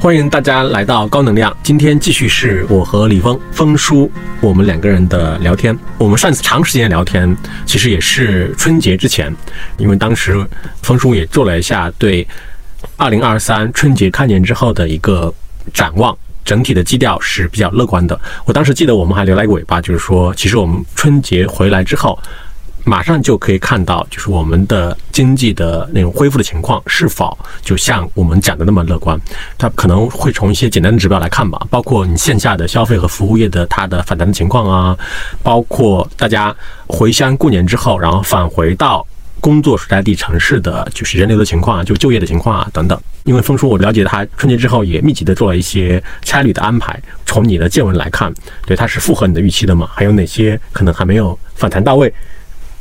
欢迎大家来到高能量。今天继续是我和李峰、峰叔我们两个人的聊天。我们上次长时间聊天，其实也是春节之前，因为当时峰叔也做了一下对二零二三春节开年之后的一个展望，整体的基调是比较乐观的。我当时记得我们还留了一个尾巴，就是说，其实我们春节回来之后。马上就可以看到，就是我们的经济的那种恢复的情况是否就像我们讲的那么乐观？它可能会从一些简单的指标来看吧，包括你线下的消费和服务业的它的反弹的情况啊，包括大家回乡过年之后，然后返回到工作所在地城市的就是人流的情况啊，就就业的情况啊等等。因为峰叔我了解他春节之后也密集的做了一些差旅的安排，从你的见闻来看，对它是符合你的预期的吗？还有哪些可能还没有反弹到位？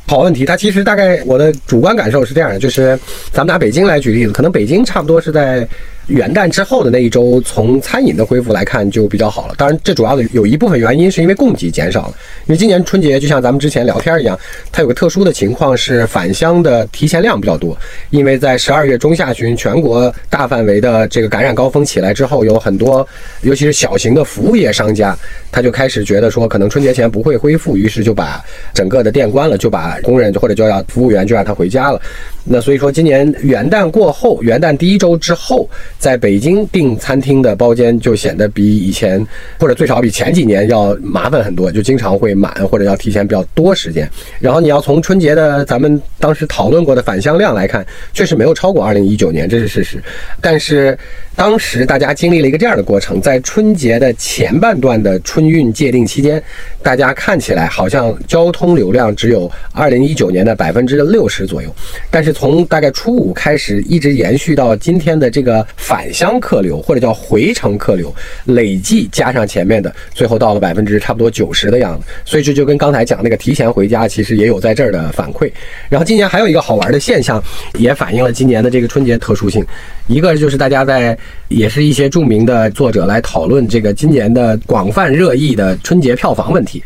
好问题，它其实大概我的主观感受是这样的，就是咱们拿北京来举例子，可能北京差不多是在。元旦之后的那一周，从餐饮的恢复来看就比较好了。当然，这主要的有一部分原因是因为供给减少了。因为今年春节就像咱们之前聊天一样，它有个特殊的情况是返乡的提前量比较多。因为在十二月中下旬，全国大范围的这个感染高峰起来之后，有很多尤其是小型的服务业商家，他就开始觉得说可能春节前不会恢复，于是就把整个的店关了，就把工人或者就要服务员就让他回家了。那所以说，今年元旦过后，元旦第一周之后。在北京订餐厅的包间就显得比以前，或者最少比前几年要麻烦很多，就经常会满或者要提前比较多时间。然后你要从春节的咱们当时讨论过的返乡量来看，确实没有超过二零一九年，这是事实。但是当时大家经历了一个这样的过程，在春节的前半段的春运界定期间，大家看起来好像交通流量只有二零一九年的百分之六十左右，但是从大概初五开始，一直延续到今天的这个。返乡客流或者叫回程客流，累计加上前面的，最后到了百分之差不多九十的样子。所以这就跟刚才讲那个提前回家，其实也有在这儿的反馈。然后今年还有一个好玩的现象，也反映了今年的这个春节特殊性。一个就是大家在，也是一些著名的作者来讨论这个今年的广泛热议的春节票房问题。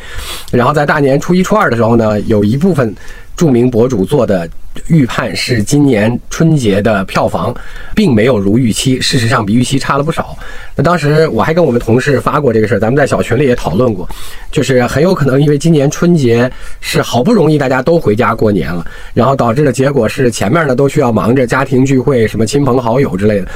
然后在大年初一、初二的时候呢，有一部分著名博主做的。预判是今年春节的票房并没有如预期，事实上比预期差了不少。那当时我还跟我们同事发过这个事儿，咱们在小群里也讨论过，就是很有可能因为今年春节是好不容易大家都回家过年了，然后导致的结果是前面呢都需要忙着家庭聚会、什么亲朋好友之类的。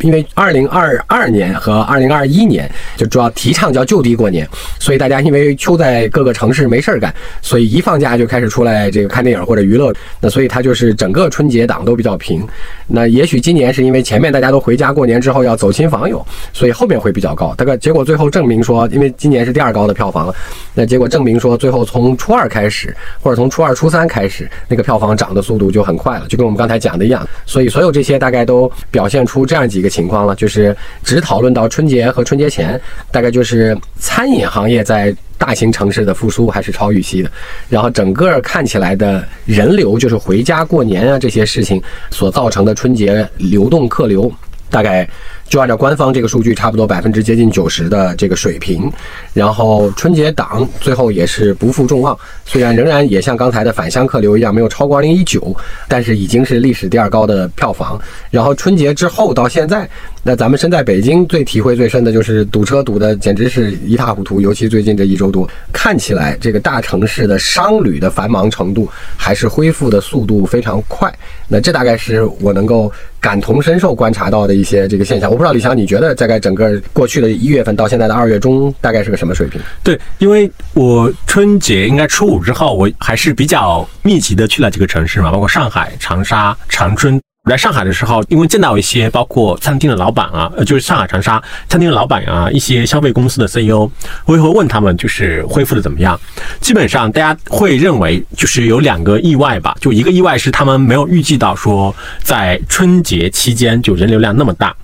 因为二零二二年和二零二一年就主要提倡叫就地过年，所以大家因为秋在各个城市没事儿干，所以一放假就开始出来这个看电影或者娱乐。那所以他就是整个春节档都比较平。那也许今年是因为前面大家都回家过年之后要走亲访友，所以后面会比较高。大概结果最后证明说，因为今年是第二高的票房，那结果证明说最后从初二开始或者从初二初三开始，那个票房涨的速度就很快了，就跟我们刚才讲的一样。所以所有这些大概都表现出这样几。个情况了，就是只讨论到春节和春节前，大概就是餐饮行业在大型城市的复苏还是超预期的，然后整个看起来的人流，就是回家过年啊这些事情所造成的春节流动客流，大概。就按照官方这个数据，差不多百分之接近九十的这个水平，然后春节档最后也是不负众望，虽然仍然也像刚才的返乡客流一样没有超过二零一九，但是已经是历史第二高的票房。然后春节之后到现在，那咱们身在北京最体会最深的就是堵车堵得简直是一塌糊涂，尤其最近这一周多，看起来这个大城市的商旅的繁忙程度还是恢复的速度非常快。那这大概是我能够感同身受观察到的一些这个现象。我不知道李强，你觉得大概整个过去的一月份到现在的二月中，大概是个什么水平？对，因为我春节应该初五之后，我还是比较密集的去了几个城市嘛，包括上海、长沙、长春。来上海的时候，因为见到一些包括餐厅的老板啊，呃，就是上海长沙餐厅的老板啊，一些消费公司的 CEO，我也会问他们，就是恢复的怎么样？基本上大家会认为，就是有两个意外吧，就一个意外是他们没有预计到说在春节期间就人流量那么大。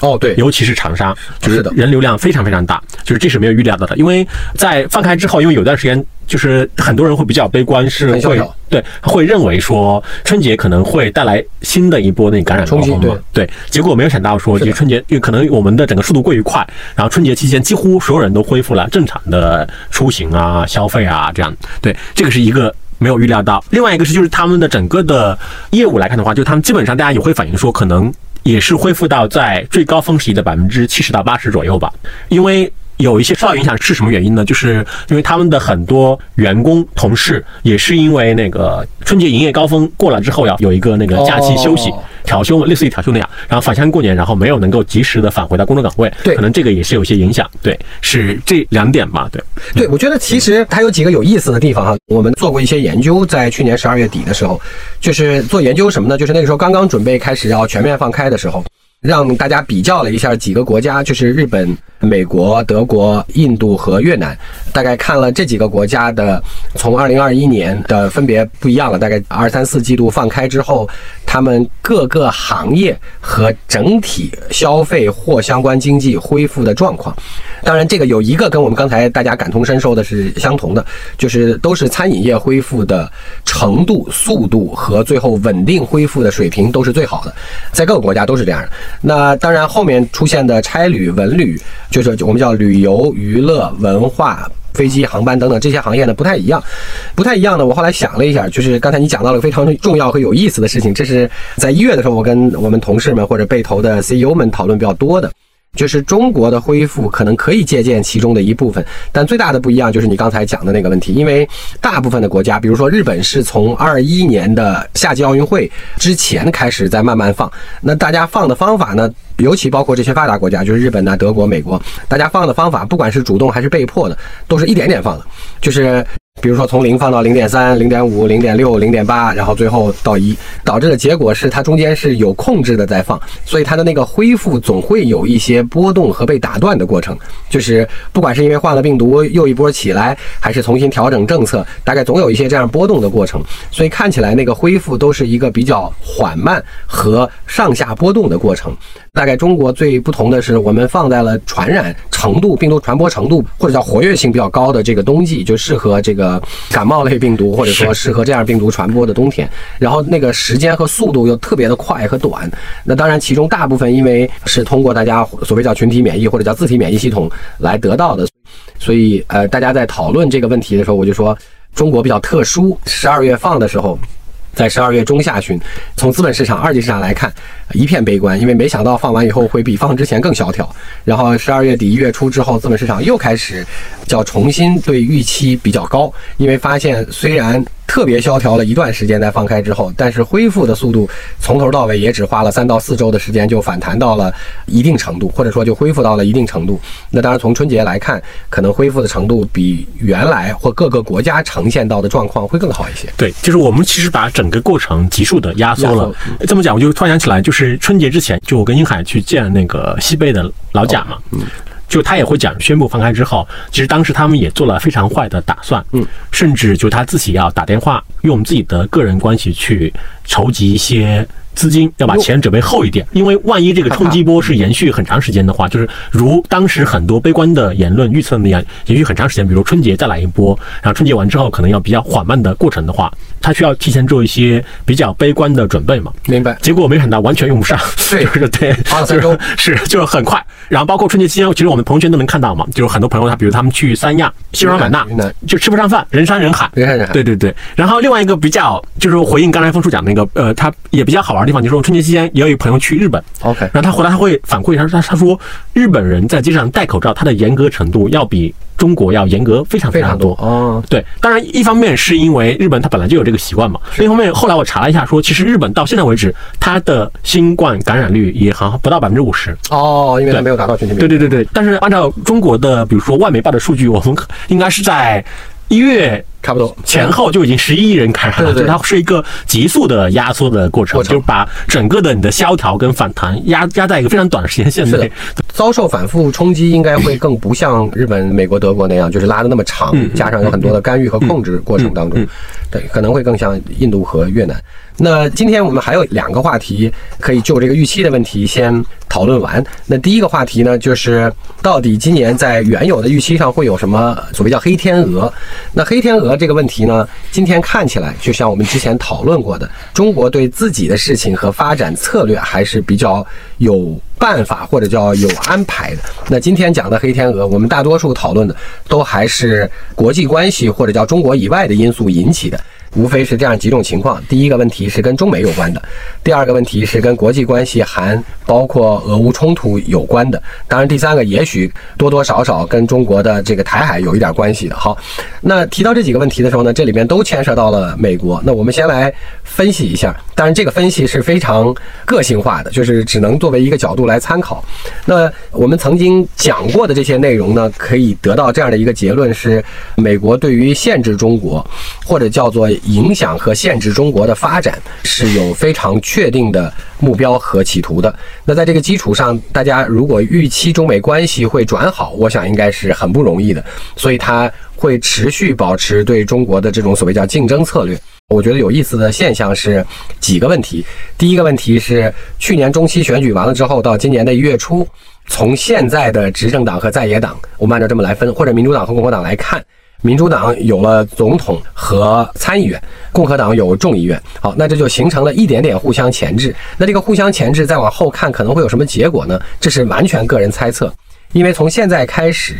哦，对，尤其是长沙，就是人流量非常非常大，就是这是没有预料到的。因为在放开之后，因为有段时间，就是很多人会比较悲观，是会对会认为说春节可能会带来新的一波那感染高峰嘛？对，结果没有想到说，就春节，因为可能我们的整个速度过于快，然后春节期间几乎所有人都恢复了正常的出行啊、消费啊这样。对，这个是一个没有预料到。另外一个是，就是他们的整个的业务来看的话，就他们基本上大家也会反映说，可能。也是恢复到在最高峰时期的百分之七十到八十左右吧，因为。有一些受到影响是什么原因呢？就是因为他们的很多员工同事也是因为那个春节营业高峰过了之后要有一个那个假期休息哦调休，类似于调休那样，然后返乡过年，然后没有能够及时的返回到工作岗位，对可能这个也是有一些影响。对，是这两点吧。对，对，我觉得其实它有几个有意思的地方哈。我们做过一些研究，在去年十二月底的时候，就是做研究什么呢？就是那个时候刚刚准备开始要全面放开的时候，让大家比较了一下几个国家，就是日本、美国、德国、印度和越南，大概看了这几个国家的从二零二一年的分别不一样了，大概二三四季度放开之后，他们各个行业和整体消费或相关经济恢复的状况。当然，这个有一个跟我们刚才大家感同身受的是相同的，就是都是餐饮业恢复的程度、速度和最后稳定恢复的水平都是最好的，在各个国家都是这样的。那当然，后面出现的差旅、文旅，就是我们叫旅游、娱乐、文化。飞机、航班等等这些行业呢不太一样，不太一样呢。我后来想了一下，就是刚才你讲到了非常重要和有意思的事情，这是在一月的时候，我跟我们同事们或者被投的 CEO 们讨论比较多的。就是中国的恢复可能可以借鉴其中的一部分，但最大的不一样就是你刚才讲的那个问题，因为大部分的国家，比如说日本是从二一年的夏季奥运会之前开始在慢慢放，那大家放的方法呢，尤其包括这些发达国家，就是日本呐、德国、美国，大家放的方法，不管是主动还是被迫的，都是一点点放的，就是。比如说从零放到零点三、零点五、零点六、零点八，然后最后到一，导致的结果是它中间是有控制的在放，所以它的那个恢复总会有一些波动和被打断的过程。就是不管是因为换了病毒又一波起来，还是重新调整政策，大概总有一些这样波动的过程。所以看起来那个恢复都是一个比较缓慢和上下波动的过程。大概中国最不同的是，我们放在了传染程度、病毒传播程度或者叫活跃性比较高的这个冬季，就适合这个感冒类病毒，或者说适合这样病毒传播的冬天。然后那个时间和速度又特别的快和短。那当然，其中大部分因为是通过大家所谓叫群体免疫或者叫自体免疫系统来得到的，所以呃，大家在讨论这个问题的时候，我就说中国比较特殊，十二月放的时候。在十二月中下旬，从资本市场、二级市场来看，一片悲观，因为没想到放完以后会比放之前更萧条。然后十二月底一月初之后，资本市场又开始叫重新对预期比较高，因为发现虽然特别萧条了一段时间在放开之后，但是恢复的速度从头到尾也只花了三到四周的时间就反弹到了一定程度，或者说就恢复到了一定程度。那当然从春节来看，可能恢复的程度比原来或各个国家呈现到的状况会更好一些。对，就是我们其实把整个过程急速的压缩了。这么讲，我就突然想起来，就是春节之前，就我跟英海去见那个西贝的老贾嘛，嗯，就他也会讲，宣布放开之后，其实当时他们也做了非常坏的打算，嗯，甚至就他自己要打电话，用自己的个人关系去筹集一些。资金要把钱准备厚一点，因为万一这个冲击波是延续很长时间的话，就是如当时很多悲观的言论预测那样，延续很长时间，比如春节再来一波，然后春节完之后可能要比较缓慢的过程的话，他需要提前做一些比较悲观的准备嘛。明白。结果没想到完全用不上，对，就是对，花了三周，是就是很快。然后包括春节期间，其实我们朋友圈都能看到嘛，就是很多朋友他比如他们去三亚、西双版纳，就吃不上饭，人山人海，人山人海。对对对。然后另外一个比较就是回应刚才峰叔讲那个，呃，他也比较好玩的地方，就是说春节期间。也有一朋友去日本，OK，然后他回来他会反馈，他说他他说日本人在街上戴口罩，他的严格程度要比中国要严格非常非常多哦。对，当然一方面是因为日本它本来就有这个习惯嘛，另一方面后来我查了一下，说其实日本到现在为止，它的新冠感染率也好像不到百分之五十哦，因为它没有达到群体免疫。对对对对，但是按照中国的比如说外媒报的数据，我们应该是在一月。差不多。前后就已经十一亿人感染了，对对，它是一个急速的压缩的过程，就是把整个的你的萧条跟反弹压压在一个非常短的时间线内，遭受反复冲击，应该会更不像日本、美国、德国那样，就是拉的那么长，加上有很多的干预和控制过程当中，对，可能会更像印度和越南。那今天我们还有两个话题可以就这个预期的问题先讨论完。那第一个话题呢，就是到底今年在原有的预期上会有什么所谓叫黑天鹅？那黑天鹅这个问题呢，今天看起来就像我们之前讨论过的，中国对自己的事情和发展策略还是比较有办法或者叫有安排的。那今天讲的黑天鹅，我们大多数讨论的都还是国际关系或者叫中国以外的因素引起的。无非是这样几种情况：第一个问题是跟中美有关的，第二个问题是跟国际关系含包括俄乌冲突有关的，当然第三个也许多多少少跟中国的这个台海有一点关系的。好，那提到这几个问题的时候呢，这里面都牵涉到了美国。那我们先来分析一下，当然这个分析是非常个性化的，就是只能作为一个角度来参考。那我们曾经讲过的这些内容呢，可以得到这样的一个结论：是美国对于限制中国，或者叫做影响和限制中国的发展，是有非常确定的目标和企图的。那在这个基础上，大家如果预期中美关系会转好，我想应该是很不容易的。所以它会持续保持对中国的这种所谓叫竞争策略。我觉得有意思的现象是几个问题。第一个问题是，去年中期选举完了之后，到今年的一月初，从现在的执政党和在野党，我们按照这么来分，或者民主党和共和党来看，民主党有了总统和参议院，共和党有众议院。好，那这就形成了一点点互相钳制。那这个互相钳制，再往后看可能会有什么结果呢？这是完全个人猜测，因为从现在开始。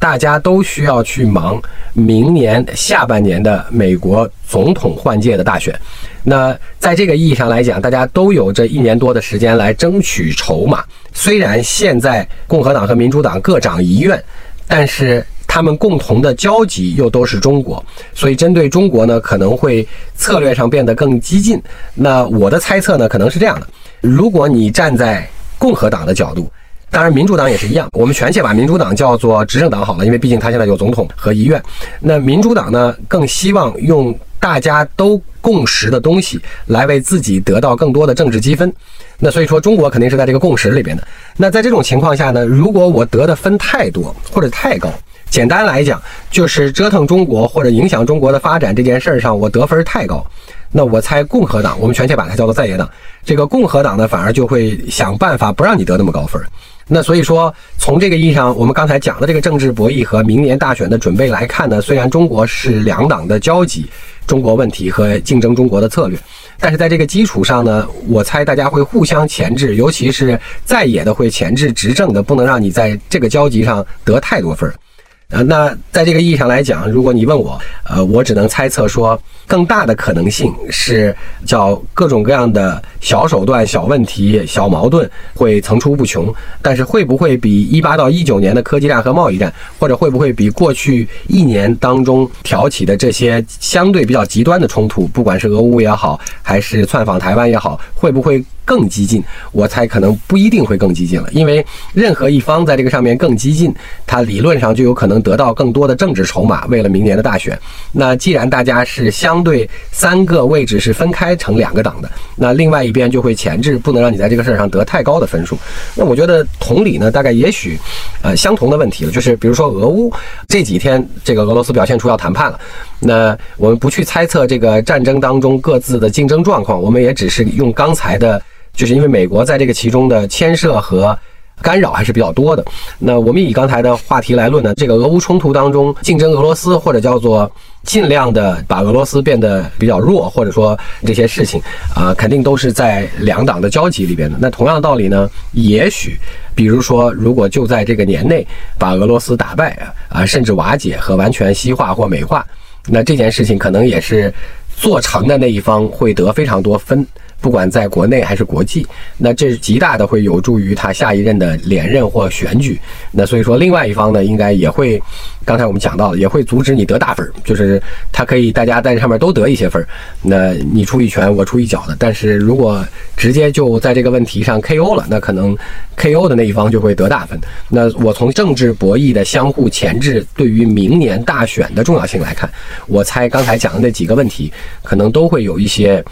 大家都需要去忙明年下半年的美国总统换届的大选。那在这个意义上来讲，大家都有这一年多的时间来争取筹码。虽然现在共和党和民主党各掌一院，但是他们共同的交集又都是中国，所以针对中国呢，可能会策略上变得更激进。那我的猜测呢，可能是这样的：如果你站在共和党的角度。当然，民主党也是一样。我们全且把民主党叫做执政党好了，因为毕竟他现在有总统和议院。那民主党呢，更希望用大家都共识的东西来为自己得到更多的政治积分。那所以说，中国肯定是在这个共识里边的。那在这种情况下呢，如果我得的分太多或者太高，简单来讲，就是折腾中国或者影响中国的发展这件事儿上，我得分太高，那我猜共和党，我们全且把它叫做在野党，这个共和党呢，反而就会想办法不让你得那么高分。那所以说，从这个意义上，我们刚才讲的这个政治博弈和明年大选的准备来看呢，虽然中国是两党的交集，中国问题和竞争中国的策略，但是在这个基础上呢，我猜大家会互相钳制，尤其是在野的会钳制执政的，不能让你在这个交集上得太多分儿。呃，那在这个意义上来讲，如果你问我，呃，我只能猜测说，更大的可能性是叫各种各样的小手段、小问题、小矛盾会层出不穷。但是会不会比一八到一九年的科技战和贸易战，或者会不会比过去一年当中挑起的这些相对比较极端的冲突，不管是俄乌也好，还是窜访台湾也好，会不会？更激进，我猜可能不一定会更激进了，因为任何一方在这个上面更激进，他理论上就有可能得到更多的政治筹码，为了明年的大选。那既然大家是相对三个位置是分开成两个党的，那另外一边就会钳制，不能让你在这个事儿上得太高的分数。那我觉得同理呢，大概也许，呃，相同的问题了，就是比如说俄乌这几天，这个俄罗斯表现出要谈判了，那我们不去猜测这个战争当中各自的竞争状况，我们也只是用刚才的。就是因为美国在这个其中的牵涉和干扰还是比较多的。那我们以刚才的话题来论呢，这个俄乌冲突当中竞争俄罗斯，或者叫做尽量的把俄罗斯变得比较弱，或者说这些事情啊，肯定都是在两党的交集里边的。那同样的道理呢，也许比如说，如果就在这个年内把俄罗斯打败啊，甚至瓦解和完全西化或美化，那这件事情可能也是做成的那一方会得非常多分。不管在国内还是国际，那这极大的会有助于他下一任的连任或选举。那所以说，另外一方呢，应该也会，刚才我们讲到了，也会阻止你得大分，就是他可以大家在这上面都得一些分，那你出一拳，我出一脚的。但是如果直接就在这个问题上 KO 了，那可能 KO 的那一方就会得大分。那我从政治博弈的相互钳制对于明年大选的重要性来看，我猜刚才讲的那几个问题，可能都会有一些。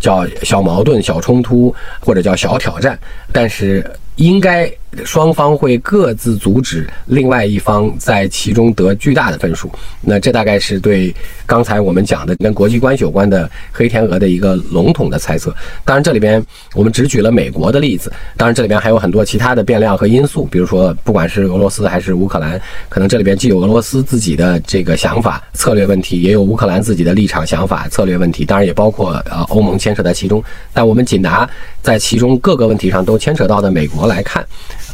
叫小矛盾、小冲突，或者叫小挑战，但是应该。双方会各自阻止另外一方在其中得巨大的分数，那这大概是对刚才我们讲的跟国际关系有关的黑天鹅的一个笼统的猜测。当然，这里边我们只举了美国的例子，当然这里边还有很多其他的变量和因素，比如说不管是俄罗斯还是乌克兰，可能这里边既有俄罗斯自己的这个想法、策略问题，也有乌克兰自己的立场、想法、策略问题，当然也包括呃欧盟牵扯在其中。但我们仅拿在其中各个问题上都牵扯到的美国来。看，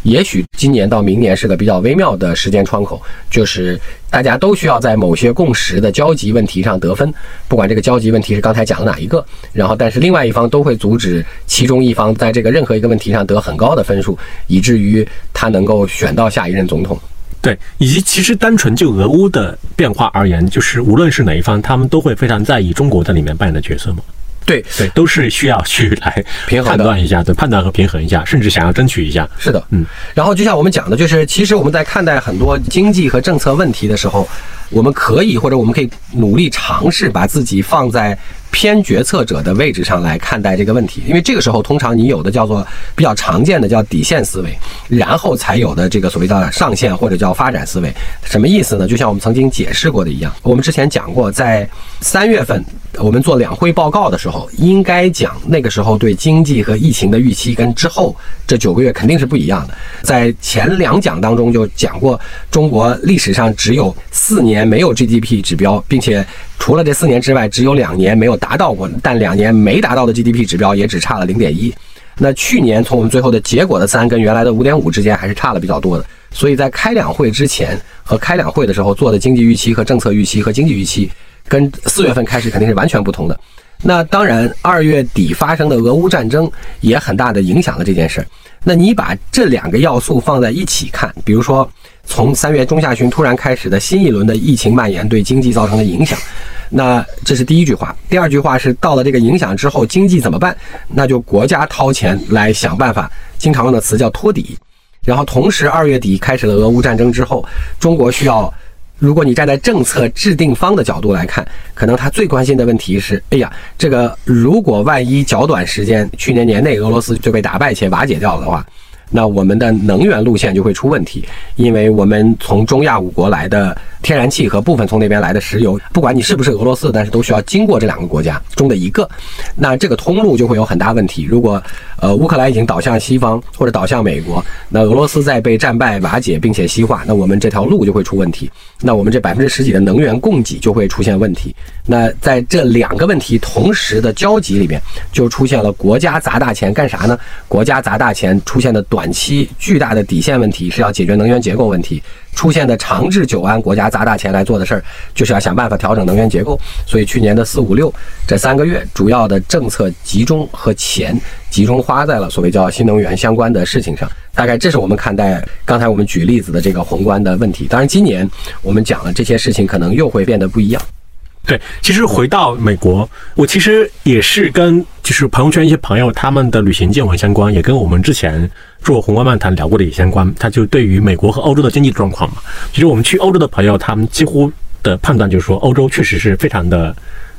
也许今年到明年是个比较微妙的时间窗口，就是大家都需要在某些共识的交集问题上得分，不管这个交集问题是刚才讲的哪一个，然后但是另外一方都会阻止其中一方在这个任何一个问题上得很高的分数，以至于他能够选到下一任总统。对，以及其实单纯就俄乌的变化而言，就是无论是哪一方，他们都会非常在意中国在里面扮演的角色吗。对对，都是需要去来平衡判断一下，对，判断和平衡一下，甚至想要争取一下。是的，嗯。然后就像我们讲的，就是其实我们在看待很多经济和政策问题的时候，我们可以或者我们可以努力尝试把自己放在偏决策者的位置上来看待这个问题，因为这个时候通常你有的叫做比较常见的叫底线思维，然后才有的这个所谓的上限或者叫发展思维。什么意思呢？就像我们曾经解释过的一样，我们之前讲过，在三月份我们做两会报告的时候，应该讲那个时候对经济和疫情的预期跟之后这九个月肯定是不一样的。在前两讲当中就讲过，中国历史上只有四年没有 GDP 指标，并且除了这四年之外，只有两年没有达到过，但两年没达到的 GDP 指标也只差了零点一。那去年从我们最后的结果的三跟原来的五点五之间还是差了比较多的，所以在开两会之前和开两会的时候做的经济预期和政策预期和经济预期，跟四月份开始肯定是完全不同的。那当然，二月底发生的俄乌战争也很大的影响了这件事儿。那你把这两个要素放在一起看，比如说从三月中下旬突然开始的新一轮的疫情蔓延对经济造成的影响，那这是第一句话。第二句话是到了这个影响之后，经济怎么办？那就国家掏钱来想办法，经常用的词叫托底。然后同时，二月底开始了俄乌战争之后，中国需要。如果你站在政策制定方的角度来看，可能他最关心的问题是：哎呀，这个如果万一较短时间，去年年内俄罗斯就被打败且瓦解掉了的话，那我们的能源路线就会出问题，因为我们从中亚五国来的天然气和部分从那边来的石油，不管你是不是俄罗斯，但是都需要经过这两个国家中的一个，那这个通路就会有很大问题。如果呃乌克兰已经倒向西方或者倒向美国，那俄罗斯在被战败瓦解并且西化，那我们这条路就会出问题，那我们这百分之十几的能源供给就会出现问题。那在这两个问题同时的交集里面，就出现了国家砸大钱干啥呢？国家砸大钱出现的短期巨大的底线问题是要解决能源结构问题，出现的长治久安，国家砸大钱来做的事儿就是要想办法调整能源结构。所以去年的四五六这三个月，主要的政策集中和钱集中花在了所谓叫新能源相关的事情上。大概这是我们看待刚才我们举例子的这个宏观的问题。当然，今年我们讲了这些事情，可能又会变得不一样。对，其实回到美国，我其实也是跟就是朋友圈一些朋友他们的旅行见闻相关，也跟我们之前做宏观漫谈聊过的也相关。他就对于美国和欧洲的经济状况嘛，其实我们去欧洲的朋友，他们几乎的判断就是说，欧洲确实是非常的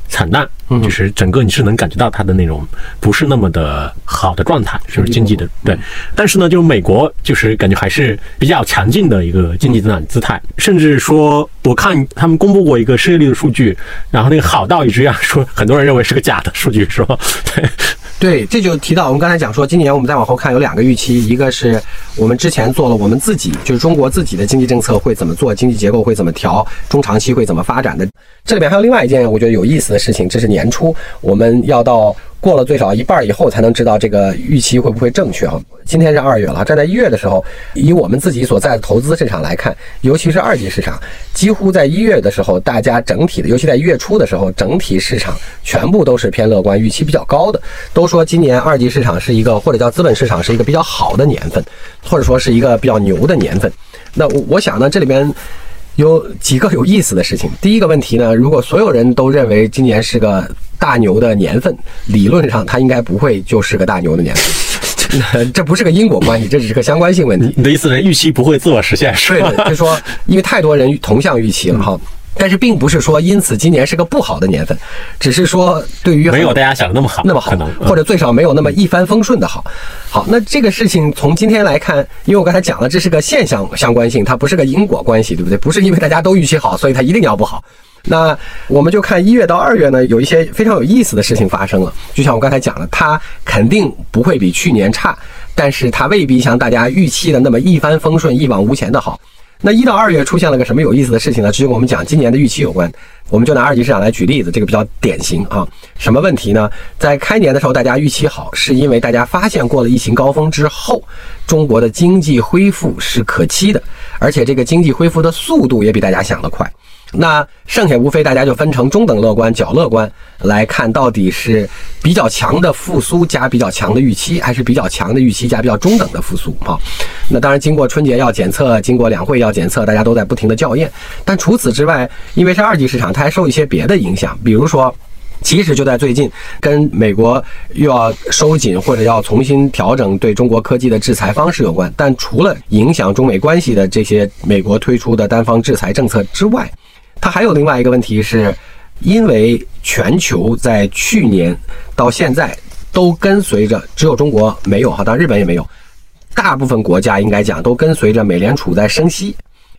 惨淡，就是整个你是能感觉到它的那种不是那么的好的状态，就是经济的对。但是呢，就美国就是感觉还是比较强劲的一个经济增长姿态，甚至说我看他们公布过一个失业率的数据，然后那个好到以至于啊说很多人认为是个假的数据，是吧？对。对，这就提到我们刚才讲说，今年我们再往后看有两个预期，一个是我们之前做了我们自己，就是中国自己的经济政策会怎么做，经济结构会怎么调，中长期会怎么发展的。这里边还有另外一件我觉得有意思的事情，这是年初我们要到过了最少一半以后才能知道这个预期会不会正确哈。今天是二月了，站在一月的时候，以我们自己所在的投资市场来看，尤其是二级市场，几乎在一月的时候，大家整体的，尤其在一月初的时候，整体市场全部都是偏乐观，预期比较高的，都说今年二级市场是一个或者叫资本市场是一个比较好的年份，或者说是一个比较牛的年份。那我我想呢，这里边有几个有意思的事情。第一个问题呢，如果所有人都认为今年是个大牛的年份，理论上它应该不会就是个大牛的年份。这不是个因果关系，这只是个相关性问题。你的意思是预期不会自我实现，是吧？对，就是说，因为太多人同向预期了哈。但是并不是说因此今年是个不好的年份，只是说对于没有大家想的那么好，那么好，或者最少没有那么一帆风顺的好。好，那这个事情从今天来看，因为我刚才讲了，这是个现象相关性，它不是个因果关系，对不对？不是因为大家都预期好，所以它一定要不好。那我们就看一月到二月呢，有一些非常有意思的事情发生了。就像我刚才讲的，它肯定不会比去年差，但是它未必像大家预期的那么一帆风顺、一往无前的好。那一到二月出现了个什么有意思的事情呢？这就跟我们讲今年的预期有关。我们就拿二级市场来举例子，这个比较典型啊。什么问题呢？在开年的时候，大家预期好，是因为大家发现过了疫情高峰之后，中国的经济恢复是可期的，而且这个经济恢复的速度也比大家想的快。那剩下无非大家就分成中等乐观、较乐观来看，到底是比较强的复苏加比较强的预期，还是比较强的预期加比较中等的复苏啊？那当然，经过春节要检测，经过两会要检测，大家都在不停的校验。但除此之外，因为是二级市场，它还受一些别的影响，比如说，其实就在最近，跟美国又要收紧或者要重新调整对中国科技的制裁方式有关。但除了影响中美关系的这些美国推出的单方制裁政策之外，它还有另外一个问题，是因为全球在去年到现在都跟随着，只有中国没有哈，当然日本也没有，大部分国家应该讲都跟随着美联储在升息。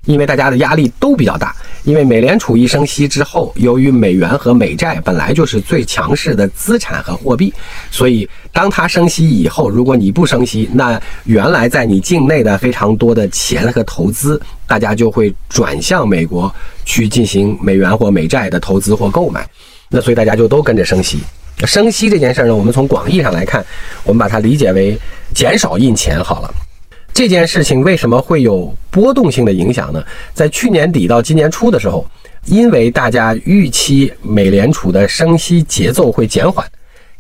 因为大家的压力都比较大，因为美联储一升息之后，由于美元和美债本来就是最强势的资产和货币，所以当它升息以后，如果你不升息，那原来在你境内的非常多的钱和投资，大家就会转向美国去进行美元或美债的投资或购买，那所以大家就都跟着升息。升息这件事呢，我们从广义上来看，我们把它理解为减少印钱好了。这件事情为什么会有波动性的影响呢？在去年底到今年初的时候，因为大家预期美联储的升息节奏会减缓，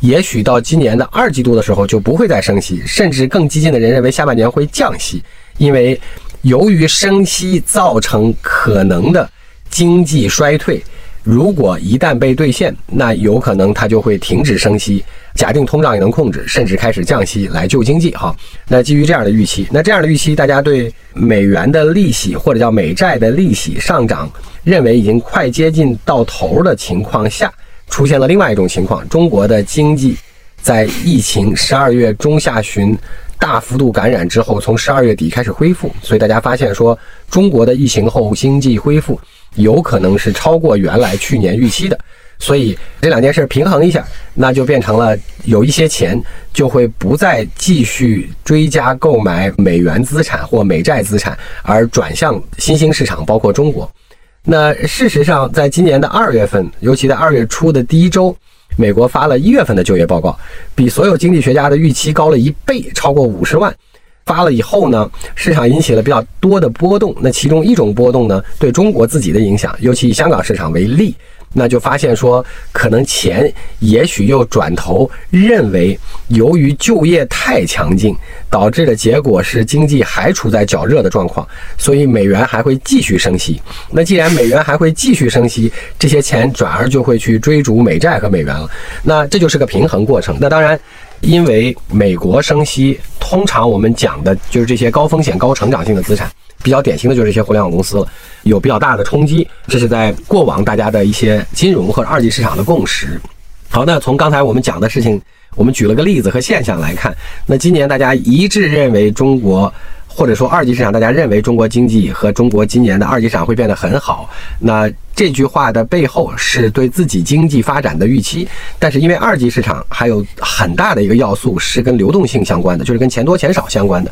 也许到今年的二季度的时候就不会再升息，甚至更激进的人认为下半年会降息，因为由于升息造成可能的经济衰退。如果一旦被兑现，那有可能它就会停止升息。假定通胀也能控制，甚至开始降息来救经济。哈，那基于这样的预期，那这样的预期，大家对美元的利息或者叫美债的利息上涨，认为已经快接近到头的情况下，出现了另外一种情况：中国的经济在疫情十二月中下旬大幅度感染之后，从十二月底开始恢复。所以大家发现说，中国的疫情后经济恢复。有可能是超过原来去年预期的，所以这两件事平衡一下，那就变成了有一些钱就会不再继续追加购买美元资产或美债资产，而转向新兴市场，包括中国。那事实上，在今年的二月份，尤其在二月初的第一周，美国发了一月份的就业报告，比所有经济学家的预期高了一倍，超过五十万。发了以后呢，市场引起了比较多的波动。那其中一种波动呢，对中国自己的影响，尤其以香港市场为例，那就发现说，可能钱也许又转头认为，由于就业太强劲，导致的结果是经济还处在较热的状况，所以美元还会继续升息。那既然美元还会继续升息，这些钱转而就会去追逐美债和美元了。那这就是个平衡过程。那当然。因为美国升息，通常我们讲的就是这些高风险、高成长性的资产，比较典型的就是一些互联网公司了，有比较大的冲击。这是在过往大家的一些金融或者二级市场的共识。好，那从刚才我们讲的事情，我们举了个例子和现象来看，那今年大家一致认为中国。或者说二级市场，大家认为中国经济和中国今年的二级市场会变得很好。那这句话的背后是对自己经济发展的预期，但是因为二级市场还有很大的一个要素是跟流动性相关的，就是跟钱多钱少相关的。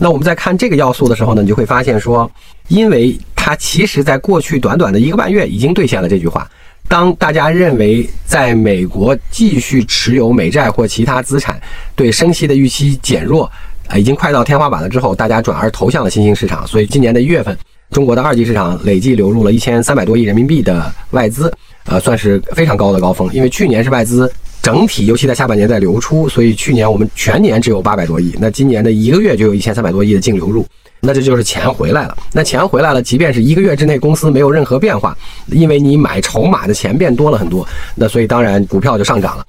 那我们在看这个要素的时候呢，你就会发现说，因为它其实在过去短短的一个半月已经兑现了这句话。当大家认为在美国继续持有美债或其他资产对升息的预期减弱。啊，已经快到天花板了。之后，大家转而投向了新兴市场，所以今年的一月份，中国的二级市场累计流入了一千三百多亿人民币的外资，呃，算是非常高的高峰。因为去年是外资整体，尤其在下半年在流出，所以去年我们全年只有八百多亿，那今年的一个月就有一千三百多亿的净流入，那这就是钱回来了。那钱回来了，即便是一个月之内公司没有任何变化，因为你买筹码的钱变多了很多，那所以当然股票就上涨了。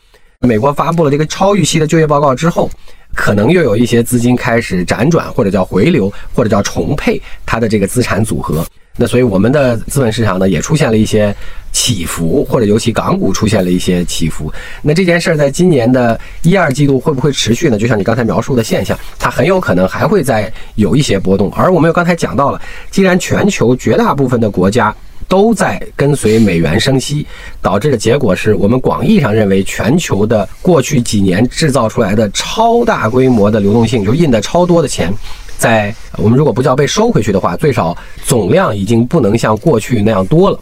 美国发布了这个超预期的就业报告之后。可能又有一些资金开始辗转，或者叫回流，或者叫重配它的这个资产组合。那所以我们的资本市场呢，也出现了一些起伏，或者尤其港股出现了一些起伏。那这件事儿在今年的一二季度会不会持续呢？就像你刚才描述的现象，它很有可能还会再有一些波动。而我们又刚才讲到了，既然全球绝大部分的国家，都在跟随美元升息，导致的结果是我们广义上认为，全球的过去几年制造出来的超大规模的流动性，就印的超多的钱，在我们如果不叫被收回去的话，最少总量已经不能像过去那样多了。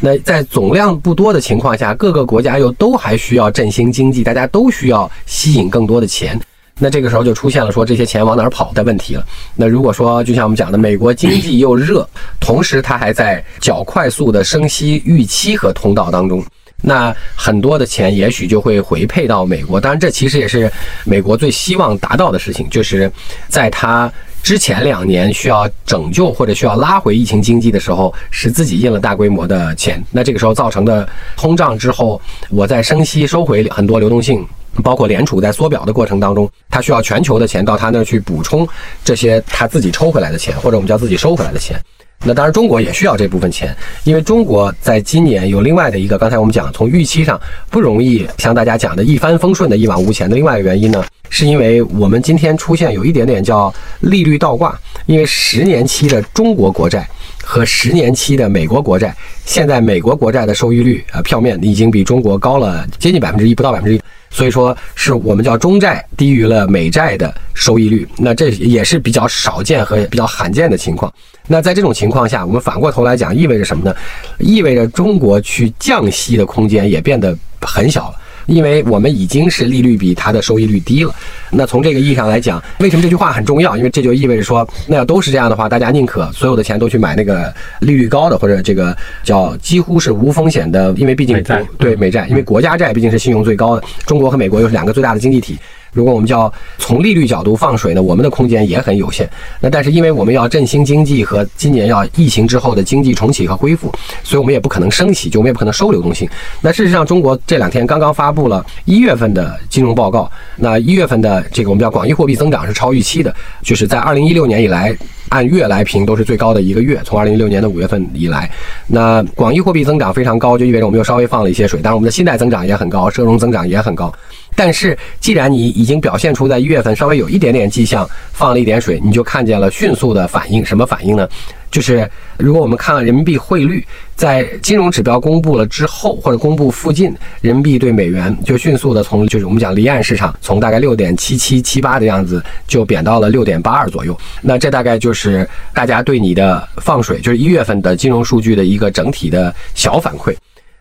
那在总量不多的情况下，各个国家又都还需要振兴经济，大家都需要吸引更多的钱。那这个时候就出现了说这些钱往哪儿跑的问题了。那如果说就像我们讲的，美国经济又热，同时它还在较快速的升息预期和通道当中，那很多的钱也许就会回配到美国。当然，这其实也是美国最希望达到的事情，就是在它之前两年需要拯救或者需要拉回疫情经济的时候，是自己印了大规模的钱。那这个时候造成的通胀之后，我在升息收回很多流动性。包括联储在缩表的过程当中，它需要全球的钱到它那儿去补充这些它自己抽回来的钱，或者我们叫自己收回来的钱。那当然，中国也需要这部分钱，因为中国在今年有另外的一个，刚才我们讲从预期上不容易像大家讲的一帆风顺的一往无前的另外一个原因呢，是因为我们今天出现有一点点叫利率倒挂，因为十年期的中国国债和十年期的美国国债，现在美国国债的收益率啊，票面已经比中国高了接近百分之一，不到百分之一。所以说，是我们叫中债低于了美债的收益率，那这也是比较少见和比较罕见的情况。那在这种情况下，我们反过头来讲，意味着什么呢？意味着中国去降息的空间也变得很小了。因为我们已经是利率比它的收益率低了，那从这个意义上来讲，为什么这句话很重要？因为这就意味着说，那要都是这样的话，大家宁可所有的钱都去买那个利率高的，或者这个叫几乎是无风险的，因为毕竟对美债，因为国家债毕竟是信用最高的，中国和美国又是两个最大的经济体。如果我们叫从利率角度放水呢，我们的空间也很有限。那但是因为我们要振兴经济和今年要疫情之后的经济重启和恢复，所以我们也不可能升息，就我们也不可能收流动性。那事实上，中国这两天刚刚发布了一月份的金融报告，那一月份的这个我们叫广义货币增长是超预期的，就是在二零一六年以来按月来评都是最高的一个月，从二零一六年的五月份以来，那广义货币增长非常高，就意味着我们又稍微放了一些水。当然，我们的信贷增长也很高，社融增长也很高。但是，既然你已经表现出在一月份稍微有一点点迹象，放了一点水，你就看见了迅速的反应。什么反应呢？就是如果我们看了人民币汇率，在金融指标公布了之后，或者公布附近，人民币对美元就迅速的从就是我们讲离岸市场，从大概六点七七七八的样子，就贬到了六点八二左右。那这大概就是大家对你的放水，就是一月份的金融数据的一个整体的小反馈。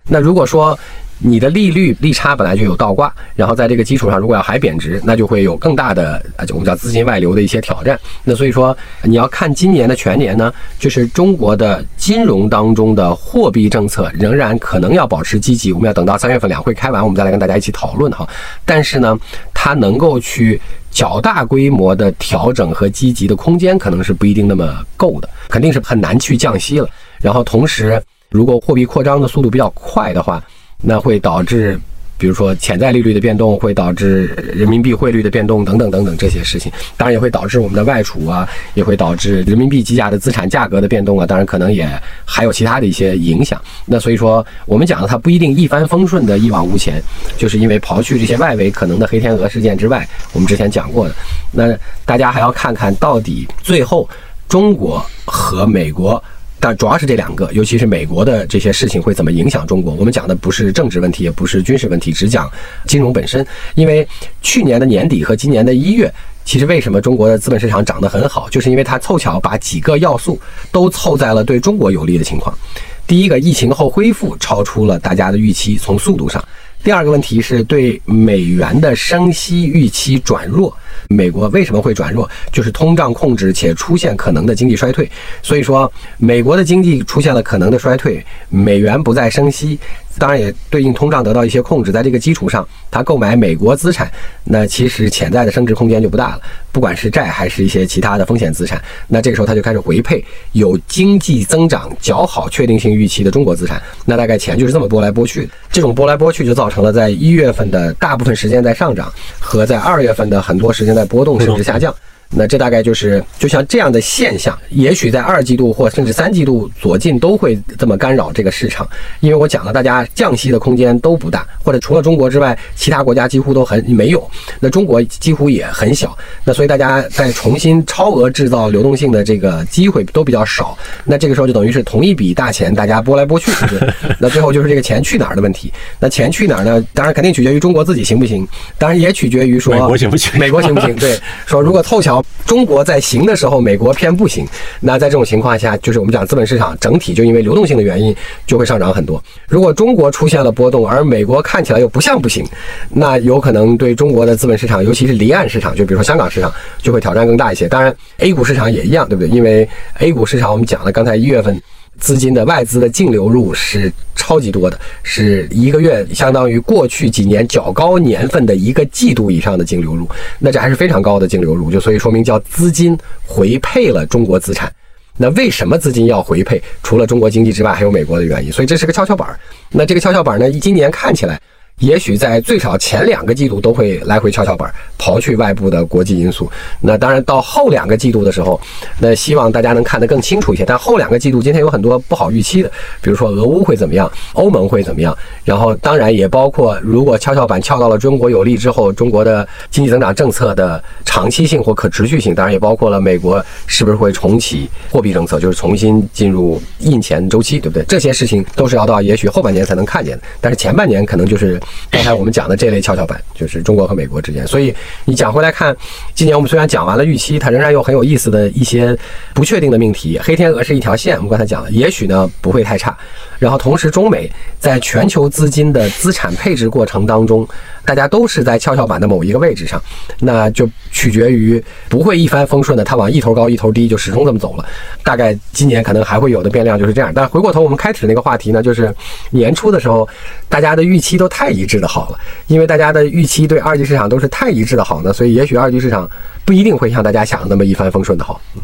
那如果说，你的利率利差本来就有倒挂，然后在这个基础上，如果要还贬值，那就会有更大的啊，就我们叫资金外流的一些挑战。那所以说，你要看今年的全年呢，就是中国的金融当中的货币政策仍然可能要保持积极。我们要等到三月份两会开完，我们再来跟大家一起讨论哈。但是呢，它能够去较大规模的调整和积极的空间，可能是不一定那么够的，肯定是很难去降息了。然后同时，如果货币扩张的速度比较快的话，那会导致，比如说潜在利率的变动，会导致人民币汇率的变动等等等等这些事情，当然也会导致我们的外储啊，也会导致人民币计价的资产价格的变动啊，当然可能也还有其他的一些影响。那所以说，我们讲的它不一定一帆风顺的一往无前，就是因为刨去这些外围可能的黑天鹅事件之外，我们之前讲过的，那大家还要看看到底最后中国和美国。但主要是这两个，尤其是美国的这些事情会怎么影响中国？我们讲的不是政治问题，也不是军事问题，只讲金融本身。因为去年的年底和今年的一月，其实为什么中国的资本市场涨得很好，就是因为它凑巧把几个要素都凑在了对中国有利的情况。第一个，疫情后恢复超出了大家的预期，从速度上；第二个问题是对美元的升息预期转弱。美国为什么会转弱？就是通胀控制且出现可能的经济衰退，所以说美国的经济出现了可能的衰退，美元不再升息。当然也对应通胀得到一些控制，在这个基础上，他购买美国资产，那其实潜在的升值空间就不大了。不管是债还是一些其他的风险资产，那这个时候他就开始回配有经济增长较好确定性预期的中国资产。那大概钱就是这么拨来拨去，这种拨来拨去就造成了在一月份的大部分时间在上涨，和在二月份的很多时间在波动甚至下降。那这大概就是就像这样的现象，也许在二季度或甚至三季度左近都会这么干扰这个市场，因为我讲了，大家降息的空间都不大，或者除了中国之外，其他国家几乎都很没有。那中国几乎也很小，那所以大家在重新超额制造流动性的这个机会都比较少。那这个时候就等于是同一笔大钱，大家拨来拨去，那最后就是这个钱去哪儿的问题。那钱去哪儿呢？当然肯定取决于中国自己行不行，当然也取决于说美国行不行？美国行不行？对，说如果凑巧。中国在行的时候，美国偏不行。那在这种情况下，就是我们讲资本市场整体就因为流动性的原因就会上涨很多。如果中国出现了波动，而美国看起来又不像不行，那有可能对中国的资本市场，尤其是离岸市场，就比如说香港市场，就会挑战更大一些。当然，A 股市场也一样，对不对？因为 A 股市场我们讲了，刚才一月份。资金的外资的净流入是超级多的，是一个月相当于过去几年较高年份的一个季度以上的净流入，那这还是非常高的净流入，就所以说明叫资金回配了中国资产。那为什么资金要回配？除了中国经济之外，还有美国的原因，所以这是个跷跷板。那这个跷跷板呢，今年看起来。也许在最少前两个季度都会来回跷跷板，刨去外部的国际因素。那当然到后两个季度的时候，那希望大家能看得更清楚一些。但后两个季度今天有很多不好预期的，比如说俄乌会怎么样，欧盟会怎么样，然后当然也包括如果跷跷板翘到了中国有利之后，中国的经济增长政策的长期性或可持续性，当然也包括了美国是不是会重启货币政策，就是重新进入印钱周期，对不对？这些事情都是要到也许后半年才能看见的，但是前半年可能就是。刚才我们讲的这类跷跷板，就是中国和美国之间。所以你讲回来看，今年我们虽然讲完了预期，它仍然有很有意思的一些不确定的命题。黑天鹅是一条线，我们刚才讲了，也许呢不会太差。然后同时，中美在全球资金的资产配置过程当中。大家都是在跷跷板的某一个位置上，那就取决于不会一帆风顺的，它往一头高一头低就始终这么走了。大概今年可能还会有的变量就是这样。但回过头我们开始那个话题呢，就是年初的时候，大家的预期都太一致的好了，因为大家的预期对二级市场都是太一致的好呢，所以也许二级市场不一定会像大家想的那么一帆风顺的好。嗯，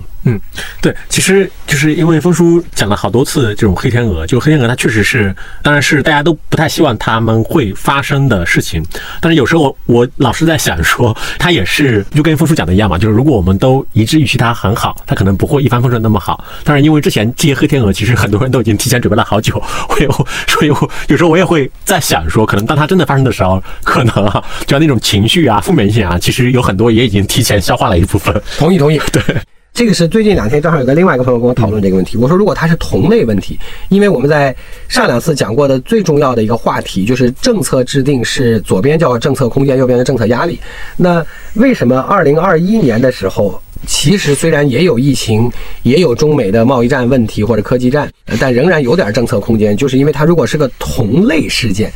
对，其实就是因为峰叔讲了好多次这种黑天鹅，就黑天鹅它确实是，当然是大家都不太希望他们会发生的事情。但是有时候我老是在想说，它也是就跟峰叔讲的一样嘛，就是如果我们都一致预期它很好，它可能不会一帆风顺那么好。但是，因为之前这些黑天鹅其实很多人都已经提前准备了好久，我有所以我有时候我也会在想说，可能当它真的发生的时候，可能啊，就像那种情绪啊、负面性啊，其实有很多也已经提前消化了一部分。同意，同意，对。这个是最近两天正好有个另外一个朋友跟我讨论这个问题。我说，如果它是同类问题，因为我们在上两次讲过的最重要的一个话题就是政策制定是左边叫政策空间，右边的政策压力。那为什么二零二一年的时候，其实虽然也有疫情，也有中美的贸易战问题或者科技战，但仍然有点政策空间，就是因为它如果是个同类事件。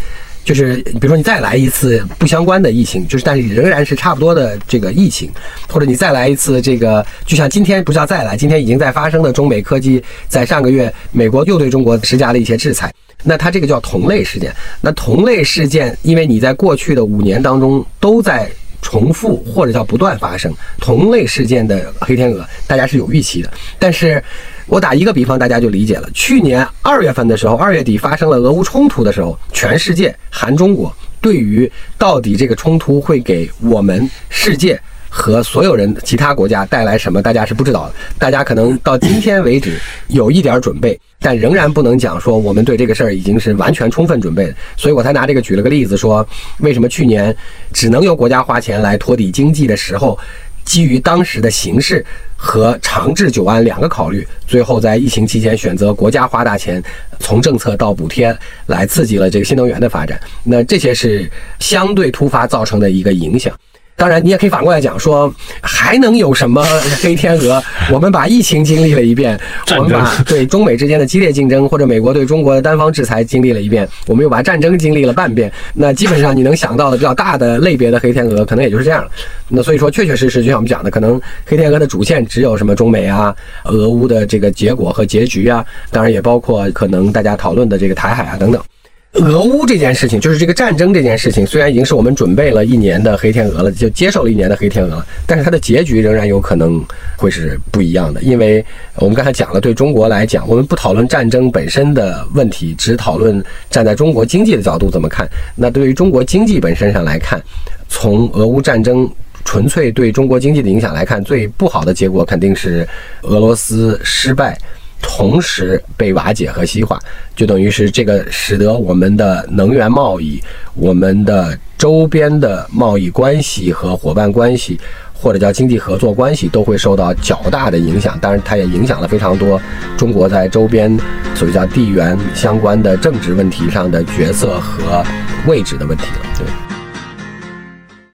就是比如说你再来一次不相关的疫情，就是但是仍然是差不多的这个疫情，或者你再来一次这个，就像今天不叫再来，今天已经在发生的中美科技，在上个月美国又对中国施加了一些制裁，那它这个叫同类事件。那同类事件，因为你在过去的五年当中都在重复或者叫不断发生同类事件的黑天鹅，大家是有预期的，但是。我打一个比方，大家就理解了。去年二月份的时候，二月底发生了俄乌冲突的时候，全世界含中国对于到底这个冲突会给我们世界和所有人其他国家带来什么，大家是不知道的。大家可能到今天为止有一点准备，但仍然不能讲说我们对这个事儿已经是完全充分准备的。所以我才拿这个举了个例子，说为什么去年只能由国家花钱来托底经济的时候。基于当时的形势和长治久安两个考虑，最后在疫情期间选择国家花大钱，从政策到补贴来刺激了这个新能源的发展。那这些是相对突发造成的一个影响。当然，你也可以反过来讲，说还能有什么黑天鹅？我们把疫情经历了一遍，我们把对中美之间的激烈竞争，或者美国对中国的单方制裁经历了一遍，我们又把战争经历了半遍。那基本上你能想到的比较大的类别的黑天鹅，可能也就是这样了。那所以说，确确实实，就像我们讲的，可能黑天鹅的主线只有什么中美啊、俄乌的这个结果和结局啊，当然也包括可能大家讨论的这个台海啊等等。俄乌这件事情，就是这个战争这件事情，虽然已经是我们准备了一年的黑天鹅了，就接受了一年的黑天鹅了，但是它的结局仍然有可能会是不一样的。因为我们刚才讲了，对中国来讲，我们不讨论战争本身的问题，只讨论站在中国经济的角度怎么看。那对于中国经济本身上来看，从俄乌战争纯粹对中国经济的影响来看，最不好的结果肯定是俄罗斯失败。同时被瓦解和西化，就等于是这个使得我们的能源贸易、我们的周边的贸易关系和伙伴关系，或者叫经济合作关系，都会受到较大的影响。当然，它也影响了非常多中国在周边所谓叫地缘相关的政治问题上的角色和位置的问题了。对。